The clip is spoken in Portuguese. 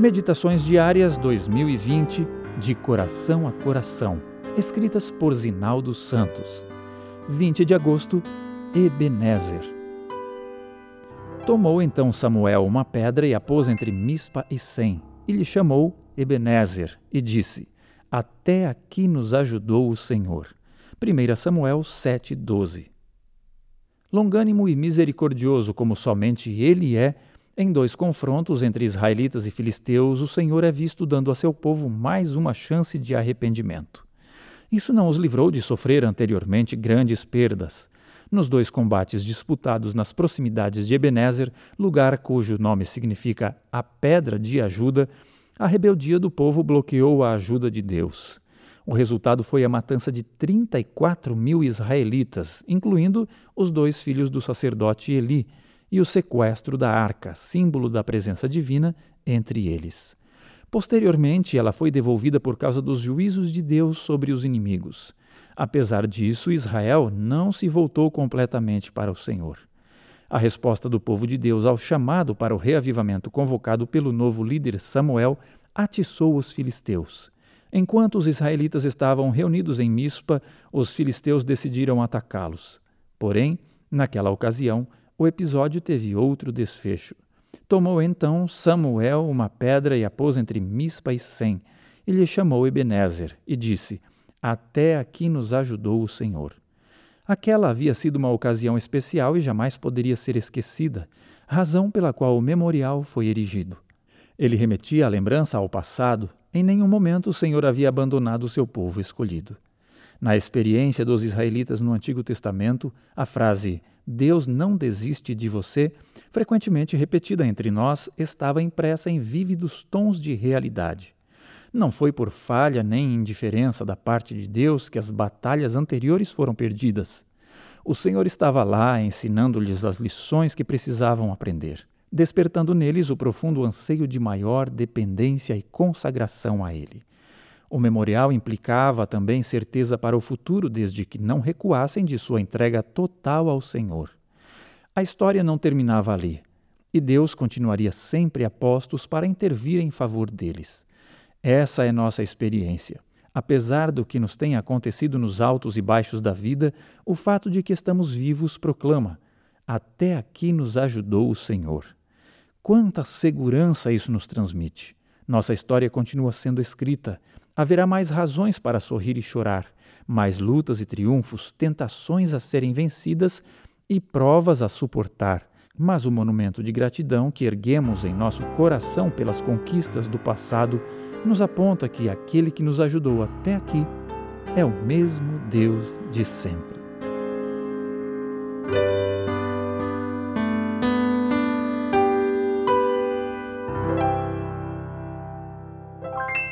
Meditações Diárias 2020, de coração a coração, escritas por Zinaldo Santos. 20 de agosto, Ebenezer. Tomou então Samuel uma pedra e a pôs entre Mispa e Sem, e lhe chamou Ebenezer, e disse: Até aqui nos ajudou o Senhor. 1 Samuel 7,12 Longânimo e misericordioso como somente ele é, em dois confrontos entre israelitas e filisteus, o Senhor é visto dando a seu povo mais uma chance de arrependimento. Isso não os livrou de sofrer anteriormente grandes perdas. Nos dois combates disputados nas proximidades de Ebenezer, lugar cujo nome significa a pedra de ajuda, a rebeldia do povo bloqueou a ajuda de Deus. O resultado foi a matança de 34 mil israelitas, incluindo os dois filhos do sacerdote Eli, e o sequestro da arca, símbolo da presença divina, entre eles. Posteriormente, ela foi devolvida por causa dos juízos de Deus sobre os inimigos. Apesar disso, Israel não se voltou completamente para o Senhor. A resposta do povo de Deus ao chamado para o reavivamento convocado pelo novo líder Samuel atiçou os filisteus. Enquanto os israelitas estavam reunidos em Mispa, os filisteus decidiram atacá-los. Porém, naquela ocasião, o episódio teve outro desfecho. Tomou então Samuel uma pedra e a pôs entre Mispa e Sem, e lhe chamou Ebenezer, e disse: Até aqui nos ajudou o Senhor. Aquela havia sido uma ocasião especial e jamais poderia ser esquecida, razão pela qual o memorial foi erigido. Ele remetia a lembrança ao passado, em nenhum momento o Senhor havia abandonado o seu povo escolhido. Na experiência dos israelitas no Antigo Testamento, a frase Deus não desiste de você, frequentemente repetida entre nós, estava impressa em vívidos tons de realidade. Não foi por falha nem indiferença da parte de Deus que as batalhas anteriores foram perdidas. O Senhor estava lá ensinando-lhes as lições que precisavam aprender, despertando neles o profundo anseio de maior dependência e consagração a Ele. O memorial implicava também certeza para o futuro, desde que não recuassem de sua entrega total ao Senhor. A história não terminava ali, e Deus continuaria sempre a postos para intervir em favor deles. Essa é nossa experiência. Apesar do que nos tem acontecido nos altos e baixos da vida, o fato de que estamos vivos proclama: Até aqui nos ajudou o Senhor. Quanta segurança isso nos transmite! Nossa história continua sendo escrita. Haverá mais razões para sorrir e chorar, mais lutas e triunfos, tentações a serem vencidas e provas a suportar. Mas o monumento de gratidão que erguemos em nosso coração pelas conquistas do passado nos aponta que aquele que nos ajudou até aqui é o mesmo Deus de sempre. you